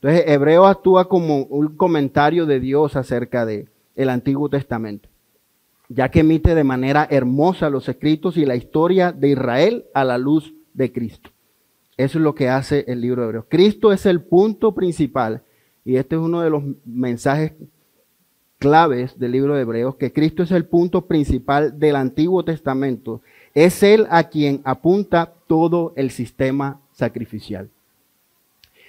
Entonces, Hebreo actúa como un comentario de Dios acerca de el Antiguo Testamento, ya que emite de manera hermosa los escritos y la historia de Israel a la luz de Cristo. Eso es lo que hace el libro de Hebreos. Cristo es el punto principal y este es uno de los mensajes claves del libro de Hebreos, que Cristo es el punto principal del Antiguo Testamento. Es Él a quien apunta todo el sistema sacrificial.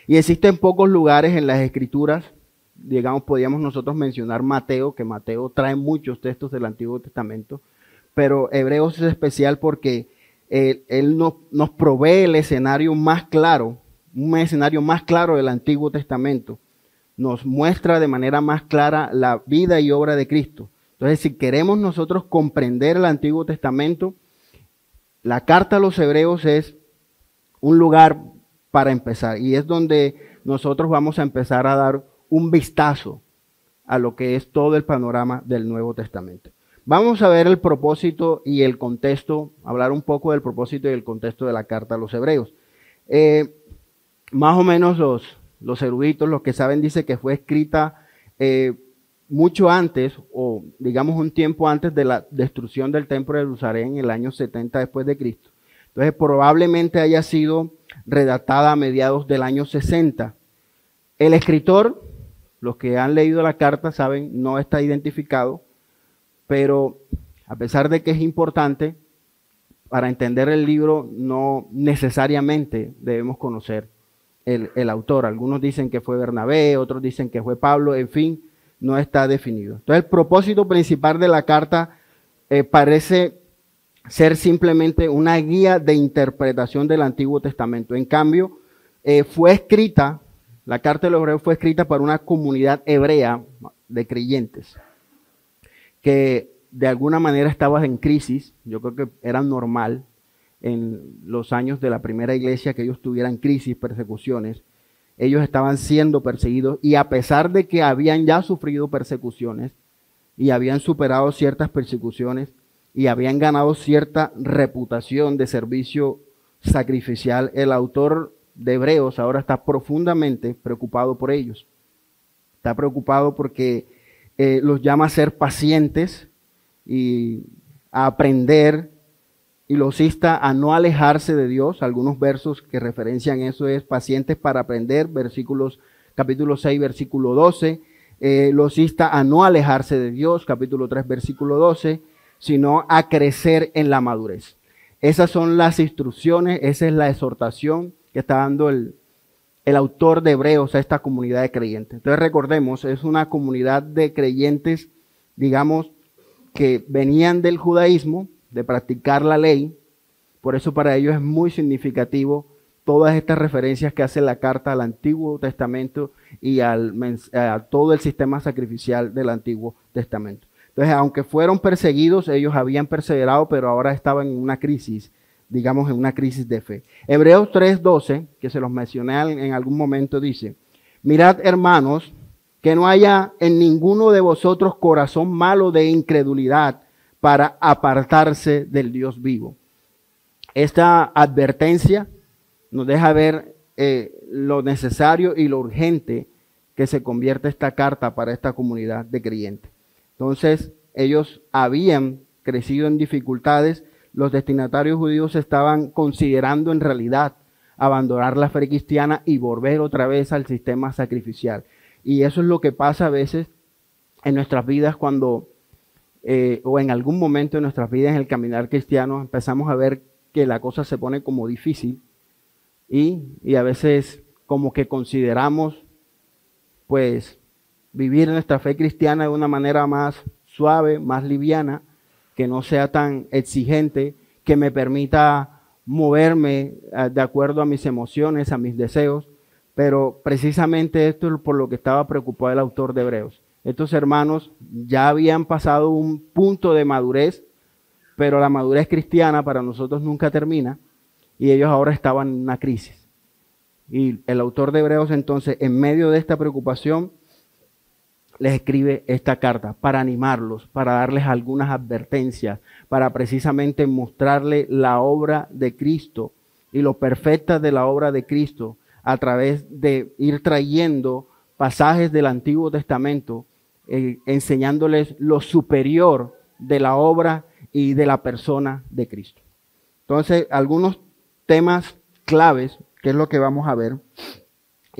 Y existen pocos lugares en las escrituras, digamos, podríamos nosotros mencionar Mateo, que Mateo trae muchos textos del Antiguo Testamento, pero Hebreos es especial porque él, él nos, nos provee el escenario más claro, un escenario más claro del Antiguo Testamento nos muestra de manera más clara la vida y obra de Cristo. Entonces, si queremos nosotros comprender el Antiguo Testamento, la carta a los hebreos es un lugar para empezar y es donde nosotros vamos a empezar a dar un vistazo a lo que es todo el panorama del Nuevo Testamento. Vamos a ver el propósito y el contexto, hablar un poco del propósito y el contexto de la carta a los hebreos. Eh, más o menos los, los eruditos, los que saben, dice que fue escrita eh, mucho antes, o digamos un tiempo antes de la destrucción del templo de Jerusalén, en el año 70 después de Cristo. Entonces probablemente haya sido redactada a mediados del año 60. El escritor, los que han leído la carta saben, no está identificado, pero a pesar de que es importante, para entender el libro no necesariamente debemos conocer el, autor. Algunos dicen que fue Bernabé, otros dicen que fue Pablo, en fin, no está definido. Entonces el propósito principal de la carta eh, parece ser simplemente una guía de interpretación del Antiguo Testamento. En cambio, eh, fue escrita, la carta de los hebreos fue escrita por una comunidad hebrea de creyentes que de alguna manera estaba en crisis, yo creo que era normal, en los años de la primera iglesia que ellos tuvieran crisis, persecuciones. Ellos estaban siendo perseguidos y a pesar de que habían ya sufrido persecuciones y habían superado ciertas persecuciones y habían ganado cierta reputación de servicio sacrificial, el autor de Hebreos ahora está profundamente preocupado por ellos. Está preocupado porque eh, los llama a ser pacientes y a aprender y los insta a no alejarse de Dios. Algunos versos que referencian eso es pacientes para aprender, versículos capítulo 6, versículo 12. Eh, los insta a no alejarse de Dios, capítulo 3, versículo 12, sino a crecer en la madurez. Esas son las instrucciones, esa es la exhortación que está dando el, el autor de Hebreos a esta comunidad de creyentes. Entonces recordemos, es una comunidad de creyentes, digamos, que venían del judaísmo, de practicar la ley. Por eso para ellos es muy significativo todas estas referencias que hace la carta al Antiguo Testamento y al, a todo el sistema sacrificial del Antiguo Testamento. Entonces, aunque fueron perseguidos, ellos habían perseverado, pero ahora estaban en una crisis, digamos, en una crisis de fe. Hebreos 3:12, que se los mencioné en algún momento, dice, mirad hermanos, que no haya en ninguno de vosotros corazón malo de incredulidad para apartarse del Dios vivo. Esta advertencia nos deja ver eh, lo necesario y lo urgente que se convierte esta carta para esta comunidad de creyentes. Entonces, ellos habían crecido en dificultades, los destinatarios judíos estaban considerando en realidad abandonar la fe cristiana y volver otra vez al sistema sacrificial. Y eso es lo que pasa a veces en nuestras vidas cuando eh, o en algún momento de nuestras vidas en el caminar cristiano empezamos a ver que la cosa se pone como difícil y, y a veces como que consideramos pues vivir nuestra fe cristiana de una manera más suave, más liviana, que no sea tan exigente, que me permita moverme eh, de acuerdo a mis emociones, a mis deseos, pero precisamente esto es por lo que estaba preocupado el autor de Hebreos estos hermanos ya habían pasado un punto de madurez, pero la madurez cristiana para nosotros nunca termina y ellos ahora estaban en una crisis. Y el autor de Hebreos entonces, en medio de esta preocupación, les escribe esta carta para animarlos, para darles algunas advertencias, para precisamente mostrarle la obra de Cristo y lo perfecta de la obra de Cristo a través de ir trayendo pasajes del Antiguo Testamento, eh, enseñándoles lo superior de la obra y de la persona de Cristo. Entonces, algunos temas claves, que es lo que vamos a ver,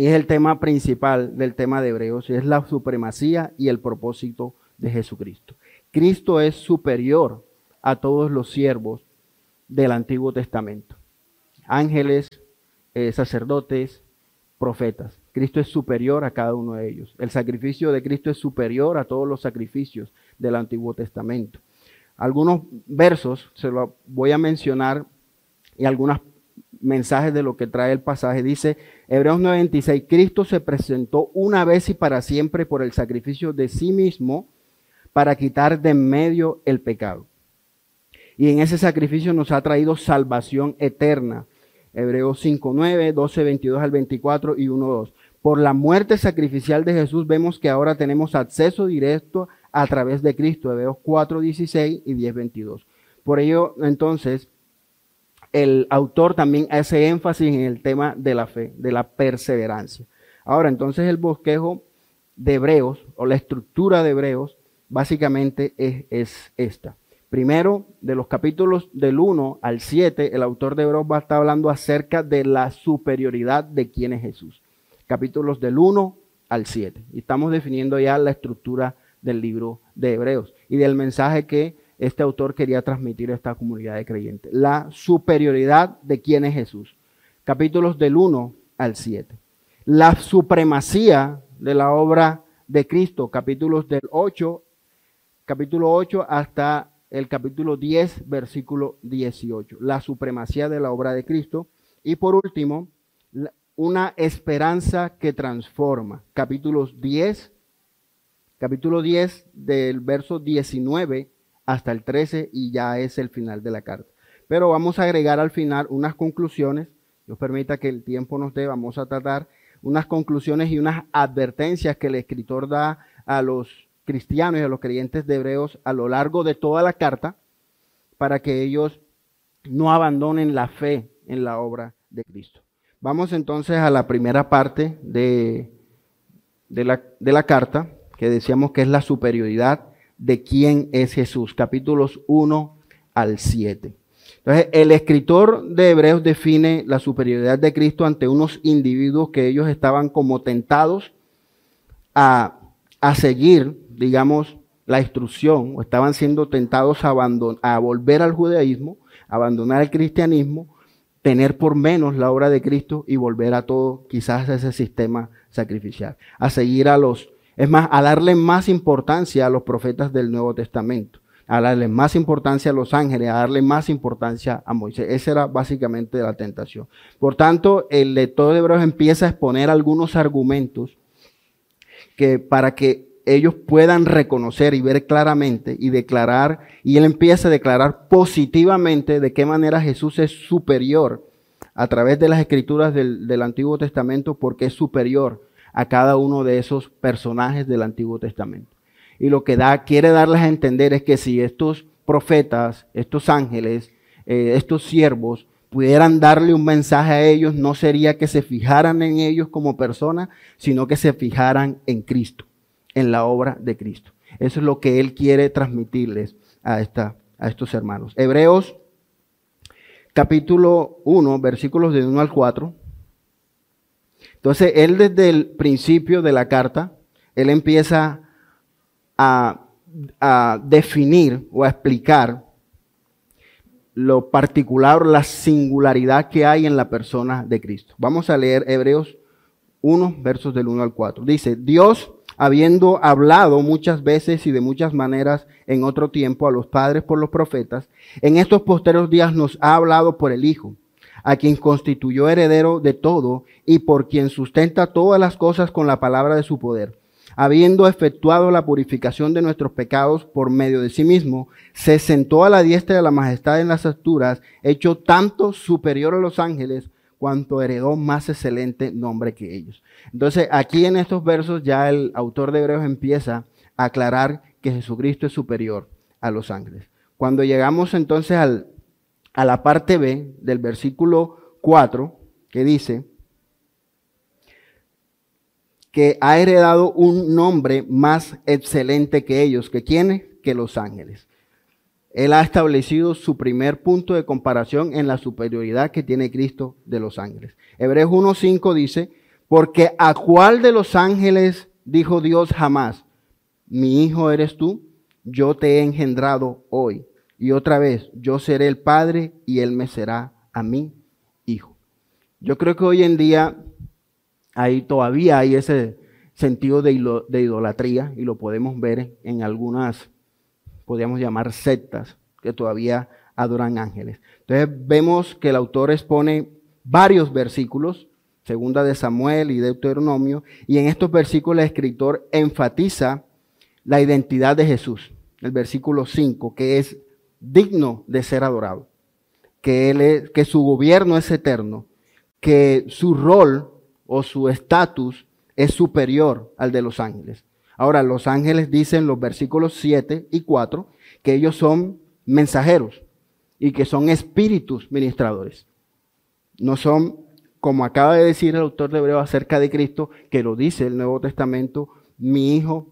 es el tema principal del tema de Hebreos, y es la supremacía y el propósito de Jesucristo. Cristo es superior a todos los siervos del Antiguo Testamento. Ángeles, eh, sacerdotes, profetas. Cristo es superior a cada uno de ellos. El sacrificio de Cristo es superior a todos los sacrificios del Antiguo Testamento. Algunos versos se los voy a mencionar y algunos mensajes de lo que trae el pasaje. Dice Hebreos 96, Cristo se presentó una vez y para siempre por el sacrificio de sí mismo para quitar de en medio el pecado. Y en ese sacrificio nos ha traído salvación eterna. Hebreos 5, 9, 12, 22 al 24 y 1, 2. Por la muerte sacrificial de Jesús vemos que ahora tenemos acceso directo a través de Cristo. Hebreos 4, 16 y 10, 22. Por ello, entonces, el autor también hace énfasis en el tema de la fe, de la perseverancia. Ahora, entonces el bosquejo de Hebreos o la estructura de Hebreos básicamente es, es esta. Primero, de los capítulos del 1 al 7, el autor de Hebreos va a estar hablando acerca de la superioridad de quién es Jesús. Capítulos del 1 al 7. Y estamos definiendo ya la estructura del libro de Hebreos y del mensaje que este autor quería transmitir a esta comunidad de creyentes. La superioridad de quién es Jesús. Capítulos del 1 al 7. La supremacía de la obra de Cristo. Capítulos del 8, capítulo 8 hasta el capítulo 10, versículo 18, la supremacía de la obra de Cristo. Y por último, una esperanza que transforma, capítulos 10, capítulo 10 del verso 19 hasta el 13 y ya es el final de la carta. Pero vamos a agregar al final unas conclusiones, nos permita que el tiempo nos dé, vamos a tratar unas conclusiones y unas advertencias que el escritor da a los cristianos y a los creyentes de Hebreos a lo largo de toda la carta para que ellos no abandonen la fe en la obra de Cristo. Vamos entonces a la primera parte de, de, la, de la carta, que decíamos que es la superioridad de quién es Jesús, capítulos 1 al 7. Entonces, el escritor de Hebreos define la superioridad de Cristo ante unos individuos que ellos estaban como tentados a, a seguir digamos, la instrucción o estaban siendo tentados a, a volver al judaísmo, abandonar el cristianismo, tener por menos la obra de Cristo y volver a todo, quizás a ese sistema sacrificial, a seguir a los, es más, a darle más importancia a los profetas del Nuevo Testamento, a darle más importancia a los ángeles, a darle más importancia a Moisés. Esa era básicamente la tentación. Por tanto, el lector de Hebreos empieza a exponer algunos argumentos que para que ellos puedan reconocer y ver claramente y declarar, y él empieza a declarar positivamente de qué manera Jesús es superior a través de las escrituras del, Antiguo Testamento, porque es superior a cada uno de esos personajes del Antiguo Testamento. Y lo que da, quiere darles a entender es que si estos profetas, estos ángeles, eh, estos siervos, pudieran darle un mensaje a ellos, no sería que se fijaran en ellos como personas, sino que se fijaran en Cristo en la obra de Cristo. Eso es lo que Él quiere transmitirles a, esta, a estos hermanos. Hebreos capítulo 1, versículos de 1 al 4. Entonces, Él desde el principio de la carta, Él empieza a, a definir o a explicar lo particular, la singularidad que hay en la persona de Cristo. Vamos a leer Hebreos 1, versos del 1 al 4. Dice, Dios habiendo hablado muchas veces y de muchas maneras en otro tiempo a los padres por los profetas, en estos posteros días nos ha hablado por el Hijo, a quien constituyó heredero de todo y por quien sustenta todas las cosas con la palabra de su poder. Habiendo efectuado la purificación de nuestros pecados por medio de sí mismo, se sentó a la diestra de la majestad en las alturas, hecho tanto superior a los ángeles, cuanto heredó más excelente nombre que ellos. Entonces, aquí en estos versos ya el autor de Hebreos empieza a aclarar que Jesucristo es superior a los ángeles. Cuando llegamos entonces al, a la parte B del versículo 4, que dice, que ha heredado un nombre más excelente que ellos, que quiénes, que los ángeles. Él ha establecido su primer punto de comparación en la superioridad que tiene Cristo de los ángeles. Hebreos 1.5 dice, porque a cuál de los ángeles dijo Dios jamás, mi hijo eres tú, yo te he engendrado hoy. Y otra vez, yo seré el padre y él me será a mí hijo. Yo creo que hoy en día ahí todavía hay ese sentido de, idolatría y lo podemos ver en algunas, podríamos llamar sectas, que todavía adoran ángeles. Entonces vemos que el autor expone varios versículos, segunda de Samuel y Deuteronomio, y en estos versículos el escritor enfatiza la identidad de Jesús. El versículo 5, que es digno de ser adorado, que, él que su gobierno es eterno, que su rol o su estatus es superior al de los ángeles. Ahora, los ángeles dicen los versículos 7 y 4 que ellos son mensajeros y que son espíritus ministradores. No son, como acaba de decir el autor de Hebreo acerca de Cristo, que lo dice el Nuevo Testamento, mi hijo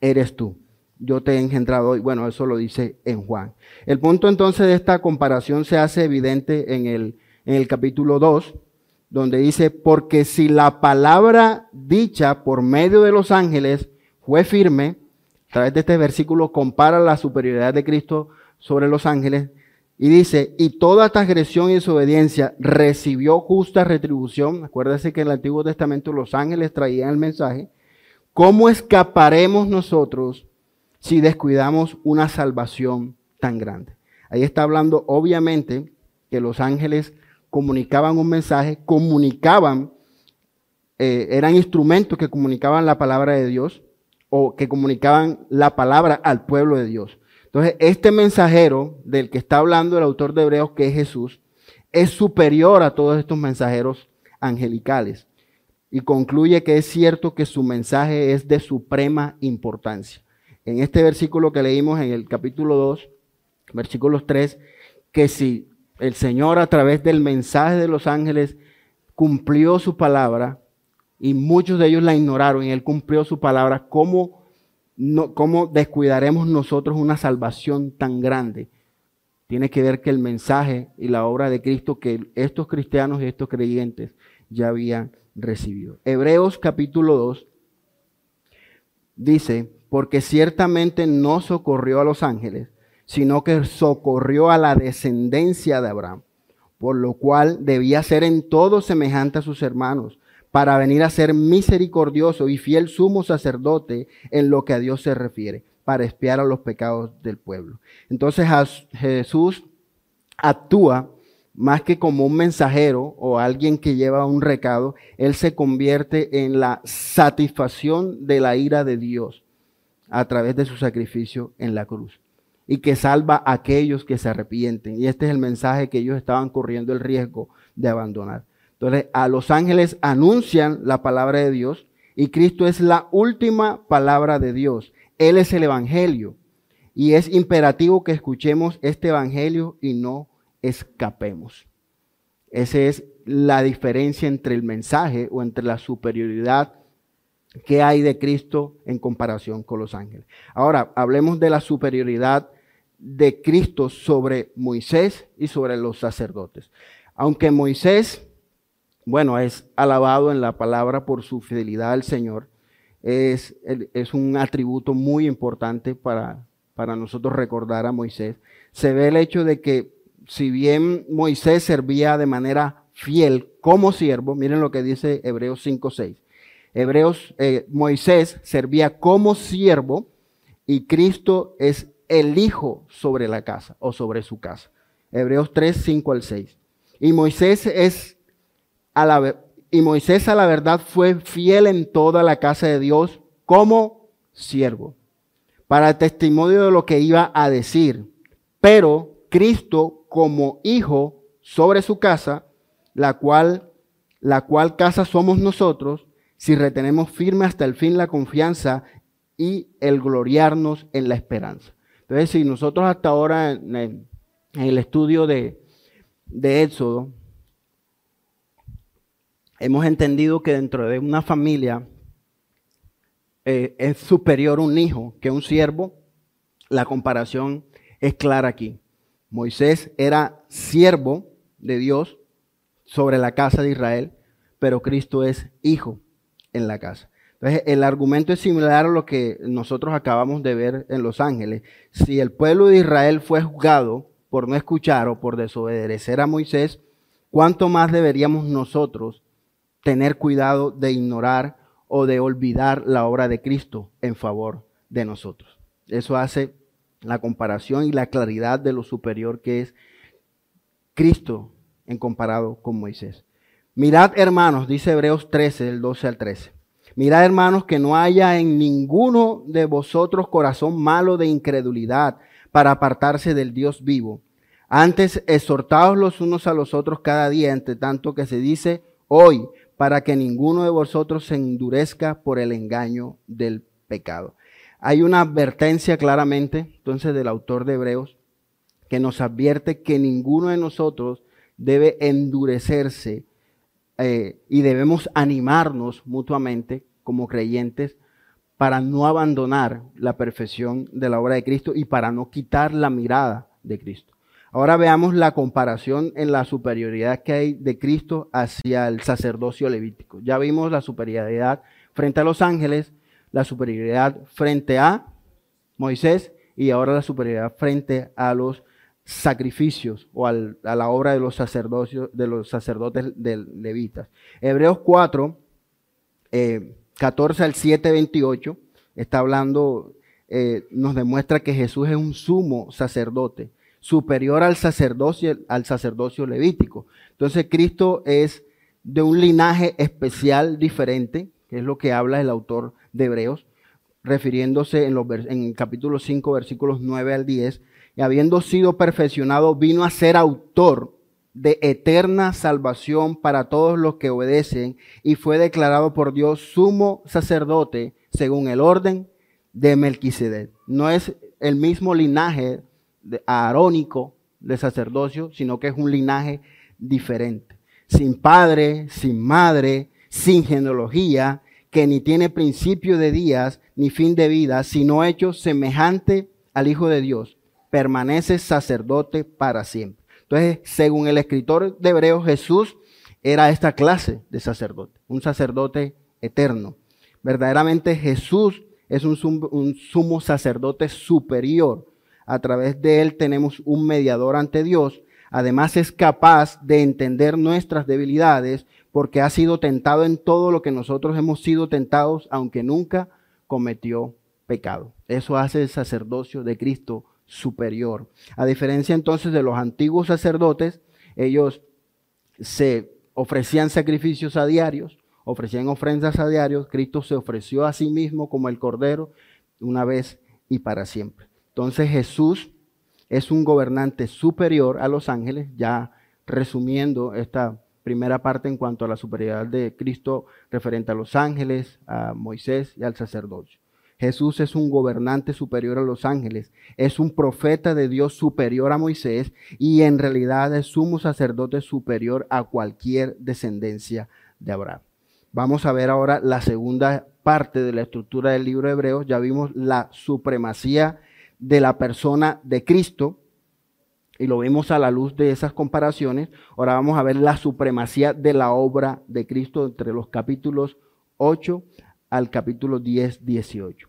eres tú. Yo te he engendrado hoy. Bueno, eso lo dice en Juan. El punto entonces de esta comparación se hace evidente en el, en el capítulo 2, donde dice, porque si la palabra dicha por medio de los ángeles fue firme, a través de este versículo compara la superioridad de Cristo sobre los ángeles y dice, y toda transgresión y desobediencia recibió justa retribución. Acuérdese que en el Antiguo Testamento los ángeles traían el mensaje. ¿Cómo escaparemos nosotros si descuidamos una salvación tan grande? Ahí está hablando obviamente que los ángeles comunicaban un mensaje, comunicaban, eh, eran instrumentos que comunicaban la palabra de Dios o que comunicaban la palabra al pueblo de Dios. Entonces, este mensajero del que está hablando el autor de Hebreos, que es Jesús, es superior a todos estos mensajeros angelicales. Y concluye que es cierto que su mensaje es de suprema importancia. En este versículo que leímos en el capítulo 2, versículos 3, que si el Señor a través del mensaje de los ángeles cumplió su palabra y muchos de ellos la ignoraron y Él cumplió su palabra. ¿Cómo, no, cómo descuidaremos nosotros una salvación tan grande? Tiene que ver que el mensaje y la obra de Cristo que estos cristianos y estos creyentes ya habían recibido. Hebreos capítulo 2 dice, porque ciertamente no socorrió a los ángeles, sino que socorrió a la descendencia de Abraham, por lo cual debía ser en todo semejante a sus hermanos, para venir a ser misericordioso y fiel sumo sacerdote en lo que a Dios se refiere, para espiar a los pecados del pueblo. Entonces Jesús actúa más que como un mensajero o alguien que lleva un recado, Él se convierte en la satisfacción de la ira de Dios a través de su sacrificio en la cruz y que salva a aquellos que se arrepienten. Y este es el mensaje que ellos estaban corriendo el riesgo de abandonar. Entonces, a los ángeles anuncian la palabra de Dios y Cristo es la última palabra de Dios. Él es el Evangelio. Y es imperativo que escuchemos este Evangelio y no escapemos. Esa es la diferencia entre el mensaje o entre la superioridad que hay de Cristo en comparación con los ángeles. Ahora, hablemos de la superioridad de Cristo sobre Moisés y sobre los sacerdotes. Aunque Moisés, bueno, es alabado en la palabra por su fidelidad al Señor, es, es un atributo muy importante para, para nosotros recordar a Moisés. Se ve el hecho de que si bien Moisés servía de manera fiel como siervo, miren lo que dice Hebreos 5.6. Hebreos, eh, Moisés servía como siervo y Cristo es el hijo sobre la casa o sobre su casa. Hebreos 3, 5 al 6. Y Moisés es a la, y Moisés a la verdad fue fiel en toda la casa de Dios como siervo, para testimonio de lo que iba a decir. Pero Cristo como hijo sobre su casa, la cual, la cual casa somos nosotros, si retenemos firme hasta el fin la confianza y el gloriarnos en la esperanza. Entonces, si nosotros hasta ahora en, el estudio de, Éxodo, hemos entendido que dentro de una familia eh, es superior un hijo que un siervo, la comparación es clara aquí. Moisés era siervo de Dios sobre la casa de Israel, pero Cristo es hijo en la casa. Entonces, el argumento es similar a lo que nosotros acabamos de ver en Los Ángeles. Si el pueblo de Israel fue juzgado por no escuchar o por desobedecer a Moisés, ¿cuánto más deberíamos nosotros tener cuidado de ignorar o de olvidar la obra de Cristo en favor de nosotros? Eso hace la comparación y la claridad de lo superior que es Cristo en comparado con Moisés. Mirad, hermanos, dice Hebreos 13, del 12 al 13. Mirad, hermanos, que no haya en ninguno de vosotros corazón malo de incredulidad para apartarse del Dios vivo. Antes, exhortaos los unos a los otros cada día, entre tanto que se dice hoy, para que ninguno de vosotros se endurezca por el engaño del pecado. Hay una advertencia claramente, entonces, del autor de Hebreos, que nos advierte que ninguno de nosotros debe endurecerse eh, y debemos animarnos mutuamente como creyentes para no abandonar la perfección de la obra de Cristo y para no quitar la mirada de Cristo. Ahora veamos la comparación en la superioridad que hay de Cristo hacia el sacerdocio levítico. Ya vimos la superioridad frente a los ángeles, la superioridad frente a Moisés y ahora la superioridad frente a los sacrificios o a la obra de los, de los sacerdotes de levitas. Hebreos 4, 14 eh, al 7, 28, está hablando, eh, nos demuestra que Jesús es un sumo sacerdote, superior al sacerdocio, al sacerdocio levítico. Entonces Cristo es de un linaje especial diferente, que es lo que habla el autor de Hebreos, refiriéndose en, los, en el capítulo 5, versículos 9 al 10, y habiendo sido perfeccionado, vino a ser autor de eterna salvación para todos los que obedecen y fue declarado por Dios sumo sacerdote según el orden de Melquisedec. No es el mismo linaje arónico de sacerdocio, sino que es un linaje diferente. Sin padre, sin madre, sin genealogía, que ni tiene principio de días ni fin de vida, sino hecho semejante al Hijo de Dios permanece sacerdote para siempre. Entonces, según el escritor de Hebreos, Jesús era esta clase de sacerdote, un sacerdote eterno. Verdaderamente Jesús es un, sumo sacerdote superior. A través de él tenemos un mediador ante Dios. Además es capaz de entender nuestras debilidades porque ha sido tentado en todo lo que nosotros hemos sido tentados, aunque nunca cometió pecado. Eso hace el sacerdocio de Cristo superior. A diferencia entonces de los antiguos sacerdotes, ellos se ofrecían sacrificios a diarios, ofrecían ofrendas a diarios, Cristo se ofreció a sí mismo como el Cordero una vez y para siempre. Entonces Jesús es un gobernante superior a los ángeles, ya resumiendo esta primera parte en cuanto a la superioridad de Cristo referente a los ángeles, a Moisés y al sacerdocio. Jesús es un gobernante superior a los ángeles, es un profeta de Dios superior a Moisés y en realidad es sumo sacerdote superior a cualquier descendencia de Abraham. Vamos a ver ahora la segunda parte de la estructura del libro de Hebreos. Ya vimos la supremacía de la persona de Cristo y lo vimos a la luz de esas comparaciones. Ahora vamos a ver la supremacía de la obra de Cristo entre los capítulos 8 al capítulo 10, 18.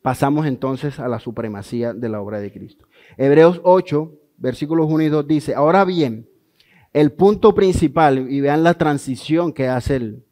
Pasamos entonces a la supremacía de la obra de Cristo. Hebreos 8, versículos 1 y 2 dice, ahora bien, el punto principal, y vean la transición que hace el,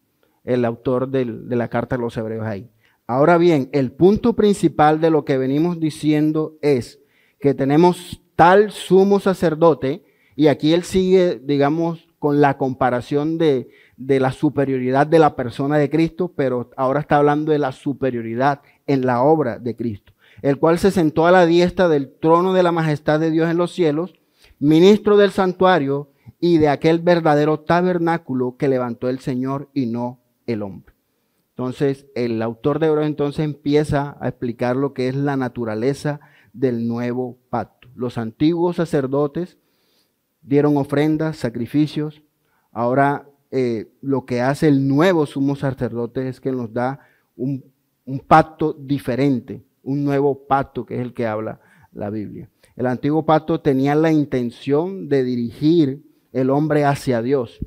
el autor de la carta de los Hebreos ahí. Ahora bien, el punto principal de lo que venimos diciendo es que tenemos tal sumo sacerdote, y aquí él sigue, digamos, con la comparación de, de la superioridad de la persona de Cristo, pero ahora está hablando de la superioridad en la obra de Cristo, el cual se sentó a la diestra del trono de la majestad de Dios en los cielos, ministro del santuario y de aquel verdadero tabernáculo que levantó el Señor y no el hombre. Entonces, el autor de Hebreos entonces empieza a explicar lo que es la naturaleza del nuevo pacto. Los antiguos sacerdotes dieron ofrendas, sacrificios. Ahora eh, lo que hace el nuevo sumo sacerdote es que nos da un, un pacto diferente, un nuevo pacto que es el que habla la Biblia. El antiguo pacto tenía la intención de dirigir el hombre hacia Dios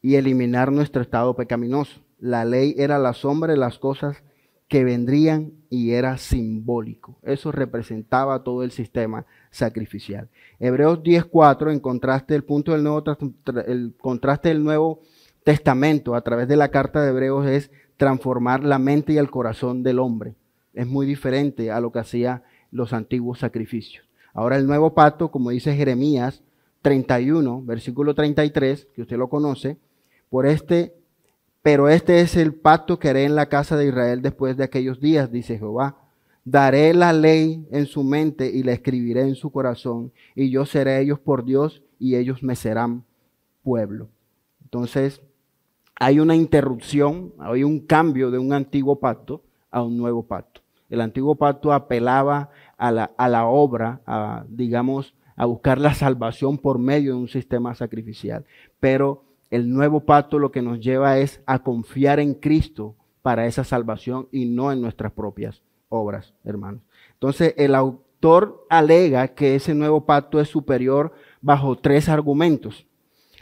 y eliminar nuestro estado pecaminoso. La ley era la sombra de las cosas que vendrían y era simbólico. Eso representaba todo el sistema sacrificial. Hebreos 10:4, en contraste el punto del nuevo el contraste del Nuevo Testamento a través de la carta de Hebreos es transformar la mente y el corazón del hombre. Es muy diferente a lo que hacía los antiguos sacrificios. Ahora el nuevo pacto, como dice Jeremías 31, versículo 33, que usted lo conoce, por este, pero este es el pacto que haré en la casa de Israel después de aquellos días, dice Jehová. Daré la ley en su mente y la escribiré en su corazón, y yo seré ellos por Dios y ellos me serán pueblo. Entonces, hay una interrupción, hay un cambio de un antiguo pacto a un nuevo pacto. El antiguo pacto apelaba a la, a la obra, a, digamos, a buscar la salvación por medio de un sistema sacrificial. Pero el nuevo pacto lo que nos lleva es a confiar en Cristo para esa salvación y no en nuestras propias obras, hermanos. Entonces, el autor alega que ese nuevo pacto es superior bajo tres argumentos.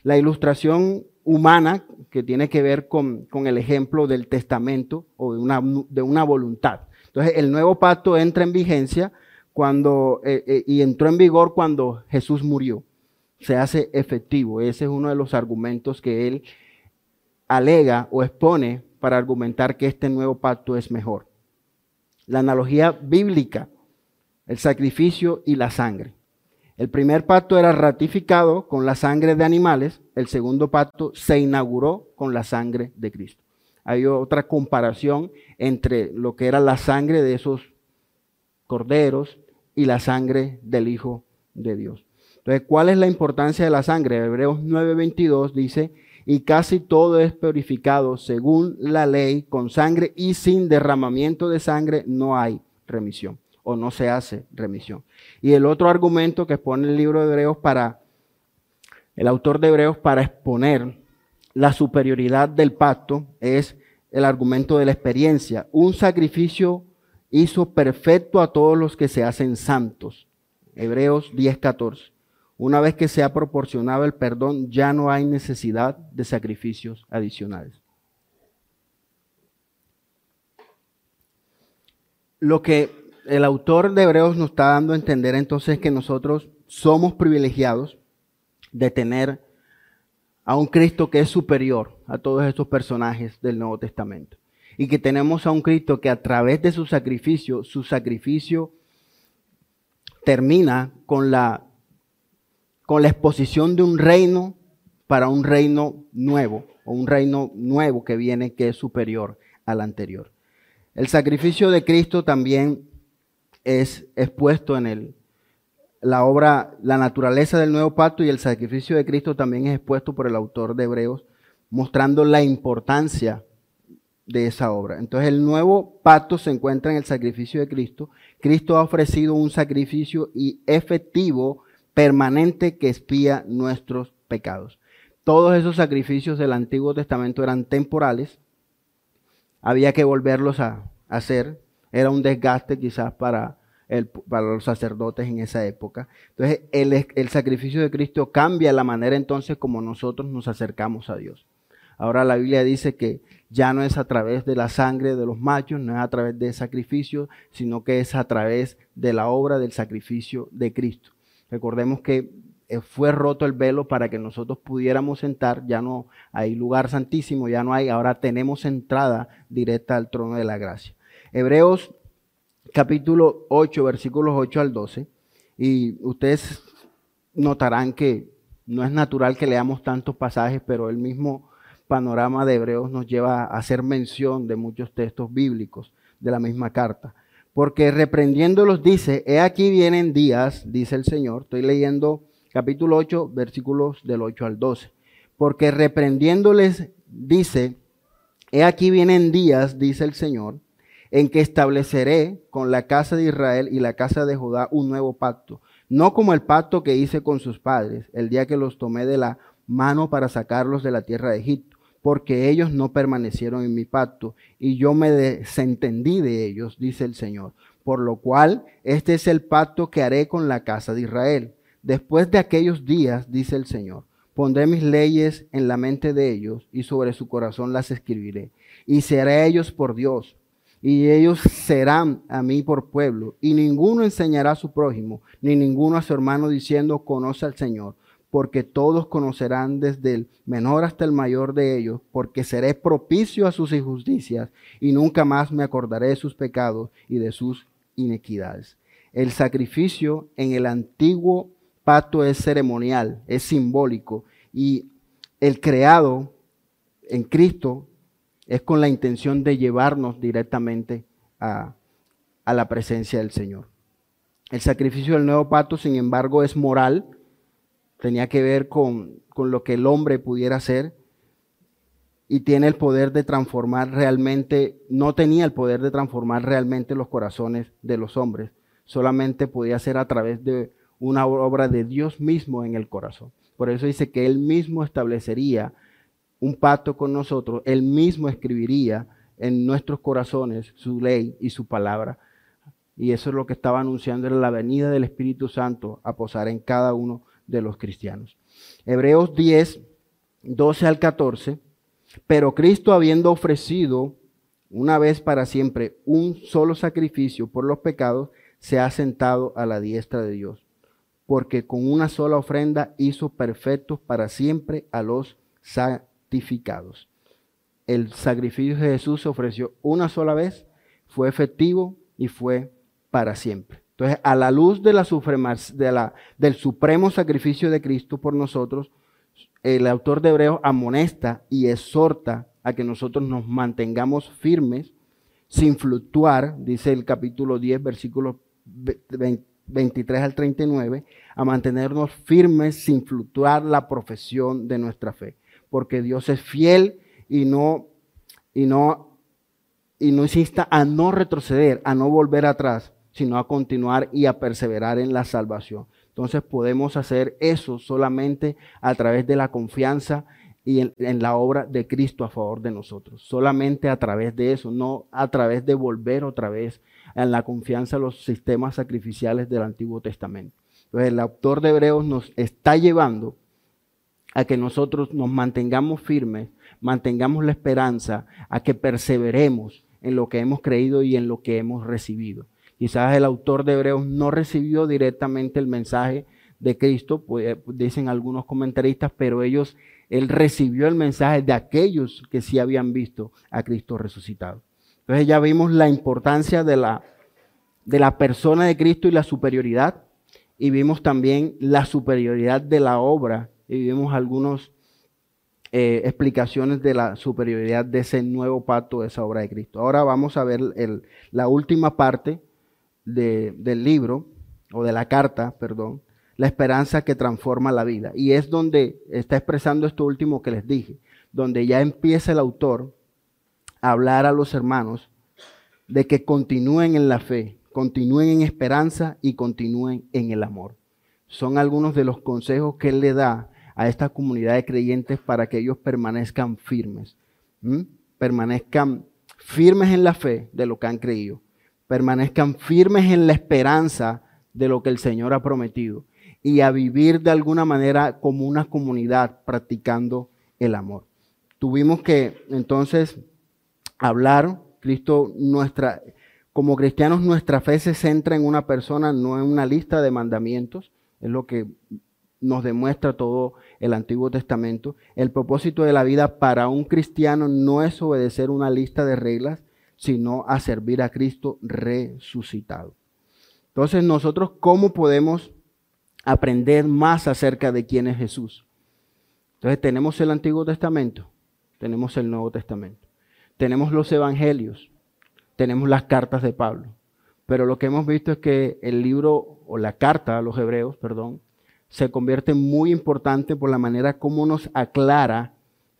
La ilustración humana, que tiene que ver con, el ejemplo del testamento o de una, de una voluntad. Entonces, el nuevo pacto entra en vigencia cuando, eh, eh, y entró en vigor cuando Jesús murió. Se hace efectivo. Ese es uno de los argumentos que él alega o expone para argumentar que este nuevo pacto es mejor. La analogía bíblica, el sacrificio y la sangre. El primer pacto era ratificado con la sangre de animales, el segundo pacto se inauguró con la sangre de Cristo. Hay otra comparación entre lo que era la sangre de esos corderos y la sangre del Hijo de Dios. Entonces, ¿cuál es la importancia de la sangre? Hebreos 9:22 dice, y casi todo es purificado según la ley, con sangre y sin derramamiento de sangre no hay remisión o no se hace remisión. Y el otro argumento que pone el libro de Hebreos para, el autor de Hebreos para exponer la superioridad del pacto es el argumento de la experiencia. Un sacrificio hizo perfecto a todos los que se hacen santos. Hebreos 10:14. Una vez que se ha proporcionado el perdón, ya no hay necesidad de sacrificios adicionales. Lo que el autor de Hebreos nos está dando a entender entonces que nosotros somos privilegiados de tener a un Cristo que es superior a todos estos personajes del Nuevo Testamento. Y que tenemos a un Cristo que a través de su sacrificio, su sacrificio termina con la, la exposición de un reino para un reino nuevo, o un reino nuevo que viene que es superior al anterior. El sacrificio de Cristo también es expuesto en el, la obra, la naturaleza del nuevo pacto y el sacrificio de Cristo también es expuesto por el autor de Hebreos, mostrando la importancia de esa obra. Entonces el nuevo pacto se encuentra en el sacrificio de Cristo. Cristo ha ofrecido un sacrificio y efectivo, permanente, que espía nuestros pecados. Todos esos sacrificios del Antiguo Testamento eran temporales. Había que volverlos a hacer era un desgaste quizás para, el, para los sacerdotes en esa época. Entonces, el, el sacrificio de Cristo cambia la manera entonces como nosotros nos acercamos a Dios. Ahora la Biblia dice que ya no es a través de la sangre de los machos, no es a través de sacrificio, sino que es a través de la obra del sacrificio de Cristo. Recordemos que eh, fue roto el velo para que nosotros pudiéramos entrar, ya no hay lugar santísimo, ya no hay, ahora tenemos entrada directa al trono de la gracia. Hebreos capítulo 8, versículos 8 al 12. Y ustedes notarán que no es natural que leamos tantos pasajes, pero el mismo panorama de Hebreos nos lleva a hacer mención de muchos textos bíblicos de la misma carta. Porque reprendiéndolos dice, he aquí vienen días, dice el Señor. Estoy leyendo capítulo 8, versículos del 8 al 12. Porque reprendiéndoles dice, he aquí vienen días, dice el Señor, en que estableceré con la casa de Israel y la casa de Judá un nuevo pacto, no como el pacto que hice con sus padres el día que los tomé de la mano para sacarlos de la tierra de Egipto. Porque ellos no permanecieron en mi pacto, y yo me desentendí de ellos, dice el Señor. Por lo cual, este es el pacto que haré con la casa de Israel. Después de aquellos días, dice el Señor, pondré mis leyes en la mente de ellos, y sobre su corazón las escribiré, y seré ellos por Dios y ellos serán a mí por pueblo, y ninguno enseñará a su prójimo, ni ninguno a su hermano diciendo, conoce al Señor, porque todos conocerán desde el menor hasta el mayor de ellos, porque seré propicio a sus injusticias, y nunca más me acordaré de sus pecados y de sus inequidades. El sacrificio en el antiguo pacto es ceremonial, es simbólico, y el creado en Cristo es con la intención de llevarnos directamente a, la presencia del Señor. El sacrificio del nuevo pacto, sin embargo, es moral, tenía que ver con, con lo que el hombre pudiera hacer y tiene el poder de transformar realmente, no tenía el poder de transformar realmente los corazones de los hombres, solamente podía ser a través de una obra de Dios mismo en el corazón. Por eso dice que Él mismo establecería un pacto con nosotros, Él mismo escribiría en nuestros corazones su ley y su palabra. Y eso es lo que estaba anunciando en la venida del Espíritu Santo a posar en cada uno de los cristianos. Hebreos 10, 12 al 14. Pero Cristo habiendo ofrecido una vez para siempre un solo sacrificio por los pecados, se ha sentado a la diestra de Dios, porque con una sola ofrenda hizo perfectos para siempre a los sacrificios el sacrificio de Jesús se ofreció una sola vez, fue efectivo y fue para siempre. Entonces, a la luz del supremo sacrificio de Cristo por nosotros, el autor de Hebreos amonesta y exhorta a que nosotros nos mantengamos firmes, sin fluctuar, dice el capítulo 10, versículos 23 al 39, a mantenernos firmes sin fluctuar la profesión de nuestra fe. Porque Dios es fiel y no, y no, y a no retroceder, a no volver atrás, sino a continuar y a perseverar en la salvación. Entonces podemos hacer eso solamente a través de la confianza y en, la obra de Cristo a favor de nosotros. Solamente a través de eso, no a través de volver otra vez en la confianza a los sistemas sacrificiales del Antiguo Testamento. Entonces el autor de Hebreos nos está llevando a que nosotros nos mantengamos firmes, mantengamos la esperanza, a que perseveremos en lo que hemos creído y en lo que hemos recibido. Quizás el autor de Hebreos no recibió directamente el mensaje de Cristo, pues, dicen algunos comentaristas, pero ellos, él recibió el mensaje de aquellos que sí habían visto a Cristo resucitado. Entonces ya vimos la importancia de la, de persona de Cristo y la superioridad, y vimos también la superioridad de la obra y vimos algunas eh, explicaciones de la superioridad de ese nuevo pacto, de esa obra de Cristo. Ahora vamos a ver la última parte del libro, o de la carta, perdón, la esperanza que transforma la vida. Y es donde está expresando esto último que les dije, donde ya empieza el autor a hablar a los hermanos de que continúen en la fe, continúen en esperanza y continúen en el amor. Son algunos de los consejos que él le da a esta comunidad de creyentes para que ellos permanezcan firmes, permanezcan firmes en la fe de lo que han creído, permanezcan firmes en la esperanza de lo que el Señor ha prometido y a vivir de alguna manera como una comunidad practicando el amor. Tuvimos que entonces hablar, Cristo, nuestra, como cristianos nuestra fe se centra en una persona, no en una lista de mandamientos, es lo que nos demuestra todo el Antiguo Testamento. El propósito de la vida para un cristiano no es obedecer una lista de reglas, sino a servir a Cristo resucitado. Entonces nosotros, ¿cómo podemos aprender más acerca de quién es Jesús? Entonces tenemos el Antiguo Testamento, tenemos el Nuevo Testamento, tenemos los Evangelios, tenemos las cartas de Pablo. Pero lo que hemos visto es que el libro o la carta a los hebreos, perdón, se convierte muy importante por la manera como nos aclara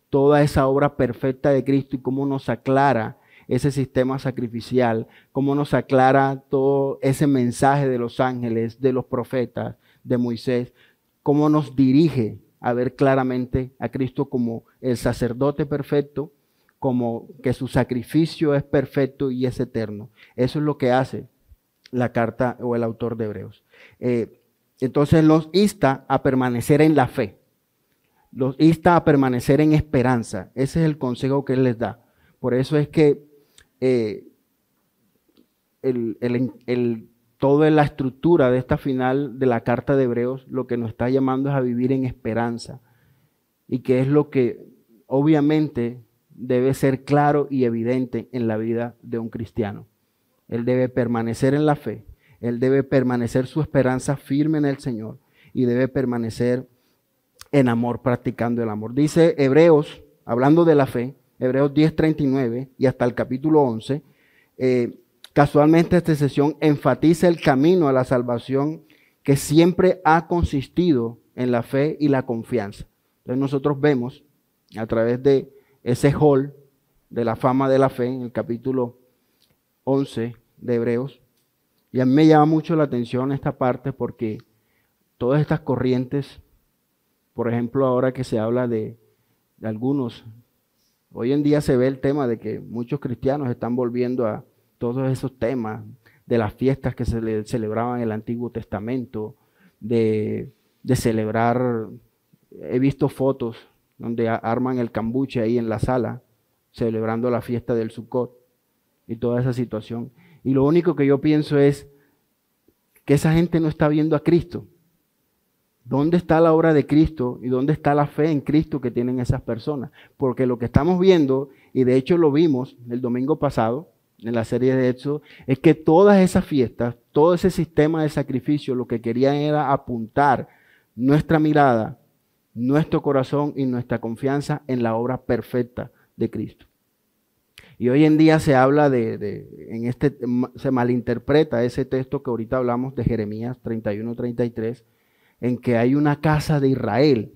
toda esa obra perfecta de Cristo y cómo nos aclara ese sistema sacrificial, cómo nos aclara todo ese mensaje de los ángeles, de los profetas, de Moisés, cómo nos dirige a ver claramente a Cristo como el sacerdote perfecto, como que su sacrificio es perfecto y es eterno. Eso es lo que hace la carta o el autor de Hebreos. Eh, entonces los insta a permanecer en la fe, los insta a permanecer en esperanza. Ese es el consejo que él les da. Por eso es que eh, el, toda la estructura de esta final de la carta de Hebreos lo que nos está llamando es a vivir en esperanza. Y que es lo que obviamente debe ser claro y evidente en la vida de un cristiano. Él debe permanecer en la fe, él debe permanecer su esperanza firme en el Señor y debe permanecer en amor, practicando el amor. Dice Hebreos, hablando de la fe, Hebreos 10:39 y hasta el capítulo 11, eh, casualmente esta sesión enfatiza el camino a la salvación que siempre ha consistido en la fe y la confianza. Entonces nosotros vemos a través de ese hall de la fama de la fe en el capítulo 11 de Hebreos, y a mí me llama mucho la atención esta parte porque todas estas corrientes, por ejemplo, ahora que se habla de algunos Hoy en día se ve el tema de que muchos cristianos están volviendo a todos esos temas de las fiestas que se celebraban en el Antiguo Testamento, de, celebrar, he visto fotos donde arman el cambuche ahí en la sala, celebrando la fiesta del Sukkot y toda esa situación. Y lo único que yo pienso es que esa gente no está viendo a Cristo. ¿Dónde está la obra de Cristo y dónde está la fe en Cristo que tienen esas personas? Porque lo que estamos viendo, y de hecho lo vimos el domingo pasado en la serie de Éxodo, es que todas esas fiestas, todo ese sistema de sacrificio, lo que querían era apuntar nuestra mirada, nuestro corazón y nuestra confianza en la obra perfecta de Cristo. Y hoy en día se habla de, en este, se malinterpreta ese texto que ahorita hablamos de Jeremías 31-33, en que hay una casa de Israel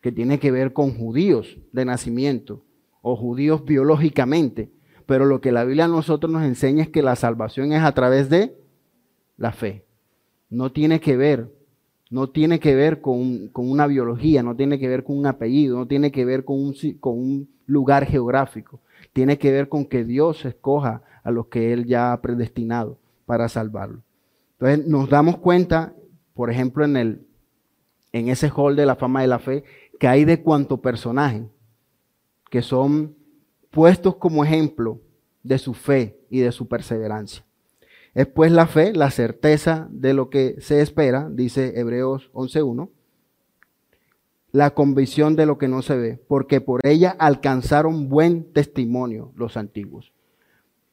que tiene que ver con judíos de nacimiento o judíos biológicamente, pero lo que la Biblia a nosotros nos enseña es que la salvación es a través de la fe. No tiene que ver, no tiene que ver con, una biología, no tiene que ver con un apellido, no tiene que ver con un, con un lugar geográfico. Tiene que ver con que Dios escoja a los que Él ya ha predestinado para salvarlo. Entonces nos damos cuenta por ejemplo, en, el, en ese hall de la fama de la fe, que hay de cuanto personaje, que son puestos como ejemplo de su fe y de su perseverancia. Es pues la fe, la certeza de lo que se espera, dice Hebreos 11.1, la convicción de lo que no se ve, porque por ella alcanzaron buen testimonio los antiguos.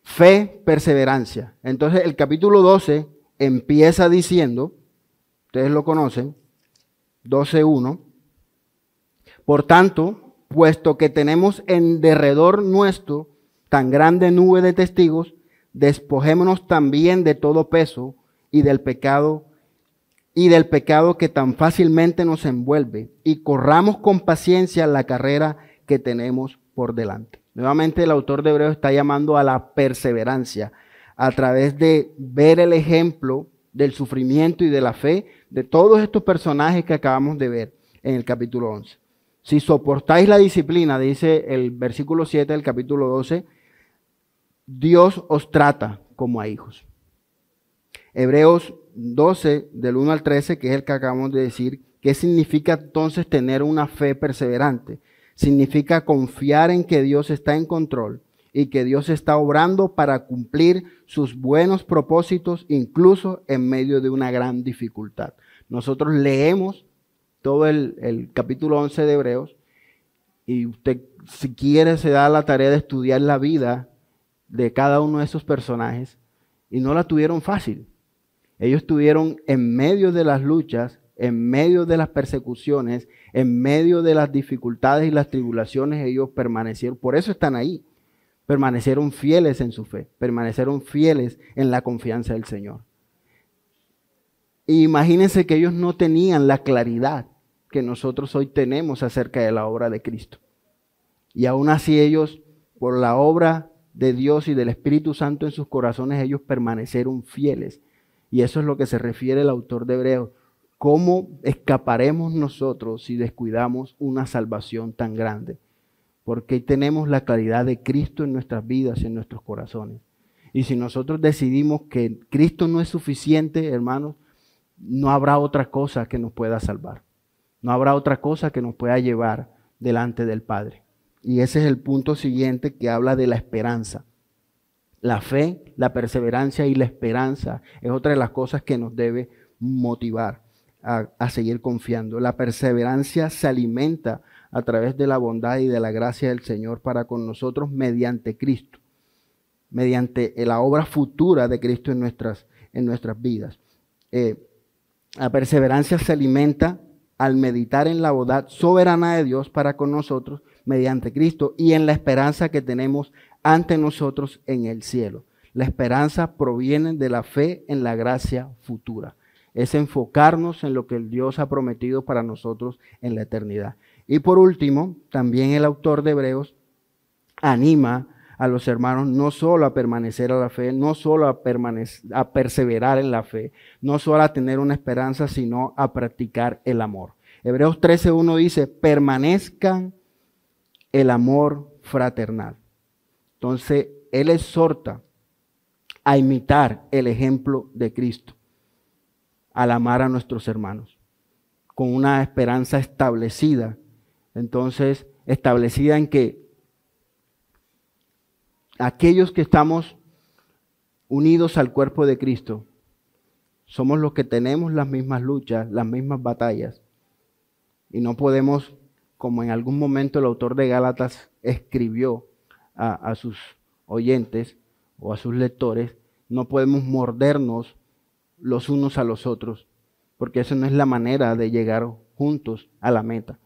Fe, perseverancia. Entonces el capítulo 12 empieza diciendo, ustedes lo conocen, 12.1. Por tanto, puesto que tenemos en derredor nuestro tan grande nube de testigos, despojémonos también de todo peso y del pecado y del pecado que tan fácilmente nos envuelve y corramos con paciencia la carrera que tenemos por delante. Nuevamente el autor de Hebreos está llamando a la perseverancia a través de ver el ejemplo del sufrimiento y de la fe de todos estos personajes que acabamos de ver en el capítulo 11. Si soportáis la disciplina, dice el versículo 7 del capítulo 12, Dios os trata como a hijos. Hebreos 12, del 1 al 13, que es el que acabamos de decir, ¿qué significa entonces tener una fe perseverante? Significa confiar en que Dios está en control y que Dios está obrando para cumplir sus buenos propósitos incluso en medio de una gran dificultad. Nosotros leemos todo el, capítulo 11 de Hebreos y usted si quiere se da la tarea de estudiar la vida de cada uno de esos personajes y no la tuvieron fácil. Ellos tuvieron en medio de las luchas, en medio de las persecuciones, en medio de las dificultades y las tribulaciones, ellos permanecieron. Por eso están ahí permanecieron fieles en su fe, permanecieron fieles en la confianza del Señor. Imagínense que ellos no tenían la claridad que nosotros hoy tenemos acerca de la obra de Cristo. Y aún así ellos, por la obra de Dios y del Espíritu Santo en sus corazones, ellos permanecieron fieles. Y eso es lo que se refiere el autor de Hebreos. ¿cómo escaparemos nosotros si descuidamos una salvación tan grande? Porque tenemos la claridad de Cristo en nuestras vidas, en nuestros corazones. Y si nosotros decidimos que Cristo no es suficiente, hermanos, no habrá otra cosa que nos pueda salvar. No habrá otra cosa que nos pueda llevar delante del Padre. Y ese es el punto siguiente que habla de la esperanza. La fe, la perseverancia y la esperanza es otra de las cosas que nos debe motivar a, a, seguir confiando. La perseverancia se alimenta a través de la bondad y de la gracia del Señor para con nosotros mediante Cristo, mediante la obra futura de Cristo en nuestras, en nuestras vidas. Eh, la perseverancia se alimenta al meditar en la bondad soberana de Dios para con nosotros mediante Cristo y en la esperanza que tenemos ante nosotros en el cielo. La esperanza proviene de la fe en la gracia futura. Es enfocarnos en lo que Dios ha prometido para nosotros en la eternidad. Y por último, también el autor de Hebreos anima a los hermanos no solo a permanecer a la fe, no solo a, a perseverar en la fe, no solo a tener una esperanza, sino a practicar el amor. Hebreos 13.1 dice, permanezcan el amor fraternal. Entonces, él exhorta a imitar el ejemplo de Cristo al amar a nuestros hermanos, con una esperanza establecida. Entonces, establecida en que aquellos que estamos unidos al cuerpo de Cristo, somos los que tenemos las mismas luchas, las mismas batallas. Y no podemos, como en algún momento el autor de Gálatas escribió a, sus oyentes o a sus lectores, no podemos mordernos los unos a los otros, porque esa no es la manera de llegar juntos a la meta.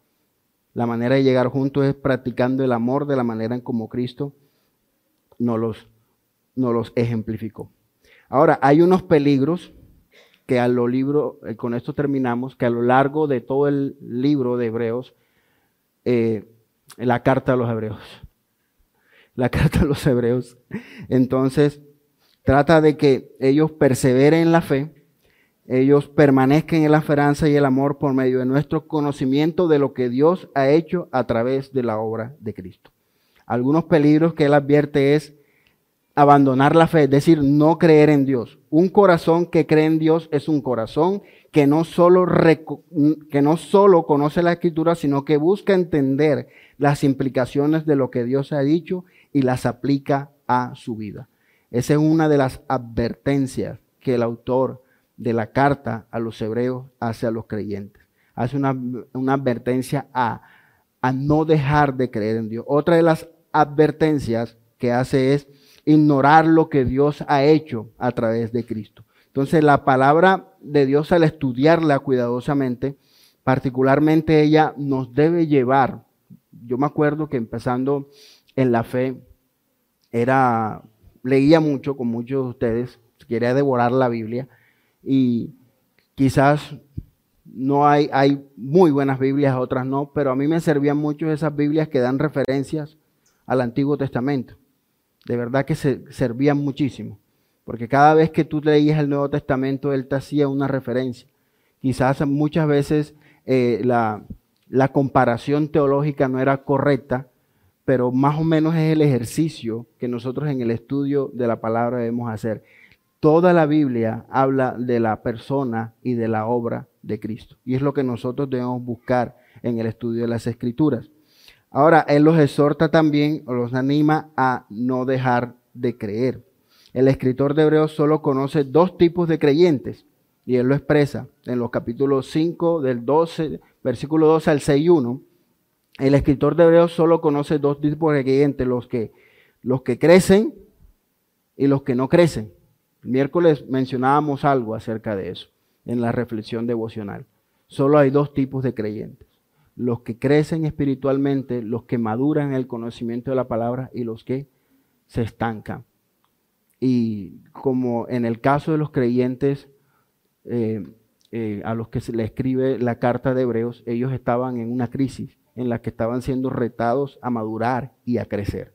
La manera de llegar juntos es practicando el amor de la manera en como Cristo no los, no los ejemplificó. Ahora, hay unos peligros que a lo libro, eh, con esto terminamos, que a lo largo de todo el libro de Hebreos, eh, la carta a los Hebreos, la carta a los Hebreos, entonces trata de que ellos perseveren en la fe, ellos permanezcan en la esperanza y el amor por medio de nuestro conocimiento de lo que Dios ha hecho a través de la obra de Cristo. Algunos peligros que él advierte es abandonar la fe, es decir, no creer en Dios. Un corazón que cree en Dios es un corazón que no solo, que no solo conoce la escritura, sino que busca entender las implicaciones de lo que Dios ha dicho y las aplica a su vida. Esa es una de las advertencias que el autor de la carta a los hebreos hace a los creyentes. Hace una, una advertencia a, a no dejar de creer en Dios. Otra de las advertencias que hace es ignorar lo que Dios ha hecho a través de Cristo. Entonces la palabra de Dios al estudiarla cuidadosamente, particularmente ella nos debe llevar. Yo me acuerdo que empezando en la fe era leía mucho con muchos de ustedes, quería devorar la Biblia y quizás no hay, hay muy buenas Biblias, otras no, pero a mí me servían mucho esas Biblias que dan referencias al Antiguo Testamento. De verdad que se servían muchísimo, porque cada vez que tú leías el Nuevo Testamento, Él te hacía una referencia. Quizás muchas veces eh, la, la comparación teológica no era correcta, pero más o menos es el ejercicio que nosotros en el estudio de la palabra debemos hacer. Toda la Biblia habla de la persona y de la obra de Cristo. Y es lo que nosotros debemos buscar en el estudio de las Escrituras. Ahora, Él los exhorta también o los anima a no dejar de creer. El escritor de Hebreos solo conoce dos tipos de creyentes y Él lo expresa en los capítulos 5 del 12, versículo 12 al 6.1. El escritor de Hebreos solo conoce dos tipos de creyentes, los que, los que crecen y los que no crecen. El miércoles mencionábamos algo acerca de eso en la reflexión devocional. Solo hay dos tipos de creyentes los que crecen espiritualmente, los que maduran en el conocimiento de la palabra y los que se estancan. Y como en el caso de los creyentes eh, eh, a los que se le escribe la carta de Hebreos, ellos estaban en una crisis en la que estaban siendo retados a madurar y a crecer.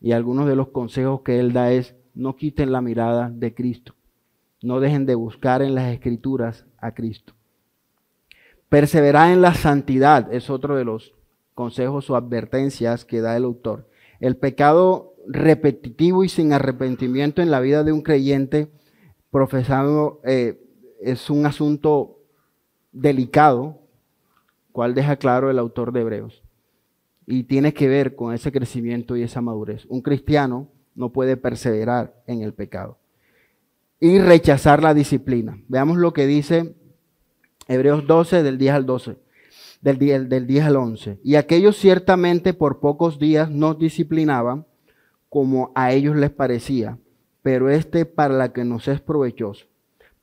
Y algunos de los consejos que él da es, no quiten la mirada de Cristo, no dejen de buscar en las escrituras a Cristo Perseverar en la santidad es otro de los consejos o advertencias que da el autor. El pecado repetitivo y sin arrepentimiento en la vida de un creyente profesado eh, es un asunto delicado, cual deja claro el autor de Hebreos. Y tiene que ver con ese crecimiento y esa madurez. Un cristiano no puede perseverar en el pecado. Y rechazar la disciplina. Veamos lo que dice Hebreos 12 del 10 al 12, del 10, del 10 al 11. Y aquellos ciertamente por pocos días nos disciplinaban como a ellos les parecía, pero este para la que nos es provechoso,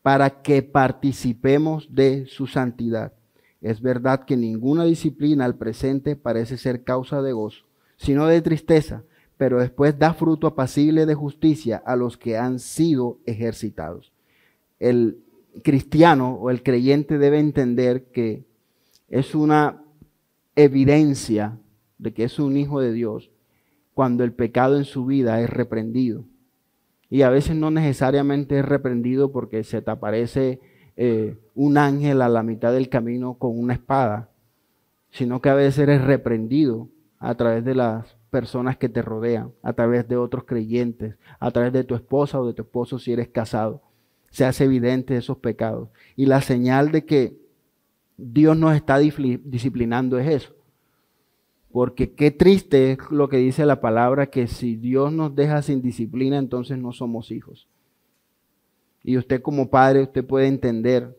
para que participemos de su santidad. Es verdad que ninguna disciplina al presente parece ser causa de gozo, sino de tristeza, pero después da fruto apacible de justicia a los que han sido ejercitados. El cristiano o el creyente debe entender que es una evidencia de que es un hijo de Dios cuando el pecado en su vida es reprendido. Y a veces no necesariamente es reprendido porque se te aparece eh, un ángel a la mitad del camino con una espada, sino que a veces eres reprendido a través de las personas que te rodean, a través de otros creyentes, a través de tu esposa o de tu esposo si eres casado. Se hace evidente esos pecados. Y la señal de que Dios nos está disciplinando es eso. Porque qué triste es lo que dice la palabra, que si Dios nos deja sin disciplina, entonces no somos hijos. Y usted como padre, usted puede entender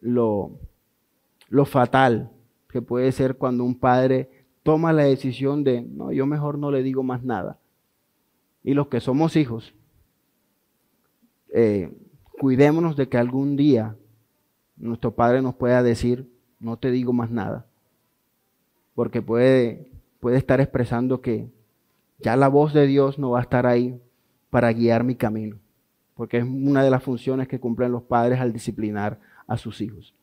lo, lo fatal que puede ser cuando un padre toma la decisión de, no, yo mejor no le digo más nada. Y los que somos hijos, eh, cuidémonos de que algún día nuestro padre nos pueda decir, no te digo más nada porque puede, puede estar expresando que ya la voz de Dios no va a estar ahí para guiar mi camino, porque es una de las funciones que cumplen los padres al disciplinar a sus hijos.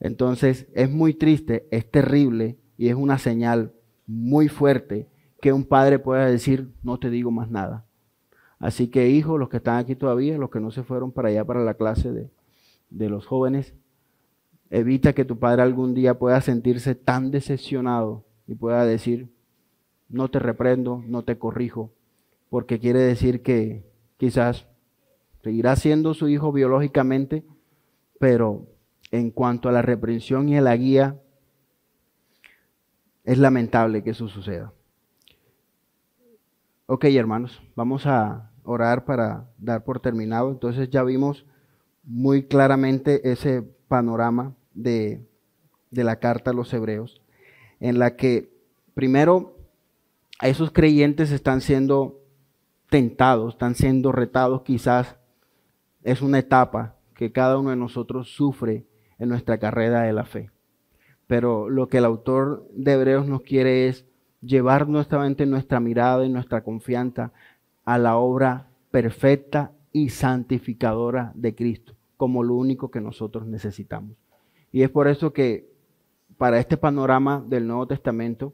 Entonces es muy triste, es terrible y es una señal muy fuerte que un padre pueda decir, no te digo más nada. Así que hijos, los que están aquí todavía, los que no se fueron para allá, para la clase de, los jóvenes, Evita que tu padre algún día pueda sentirse tan decepcionado y pueda decir, no te reprendo, no te corrijo, porque quiere decir que quizás seguirá siendo su hijo biológicamente, pero en cuanto a la reprensión y a la guía, es lamentable que eso suceda. Ok, hermanos, vamos a orar para dar por terminado. Entonces ya vimos muy claramente ese panorama de, la carta a los hebreos, en la que primero a esos creyentes están siendo tentados, están siendo retados, quizás es una etapa que cada uno de nosotros sufre en nuestra carrera de la fe. Pero lo que el autor de Hebreos nos quiere es llevar nuevamente nuestra mirada y nuestra confianza a la obra perfecta y santificadora de Cristo, como lo único que nosotros necesitamos. Y es por eso que para este panorama del Nuevo Testamento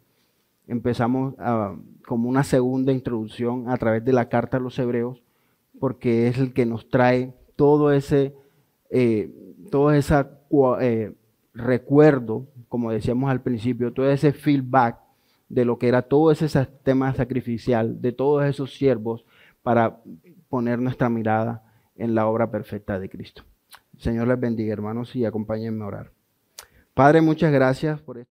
empezamos como una segunda introducción a través de la carta a los hebreos, porque es el que nos trae todo ese, eh, todo ese eh, recuerdo, como decíamos al principio, todo ese feedback de lo que era todo ese sistema sacrificial, de todos esos siervos, para poner nuestra mirada en la obra perfecta de Cristo. Señor les bendiga, hermanos, y acompáñenme a orar. Padre, muchas gracias por esto.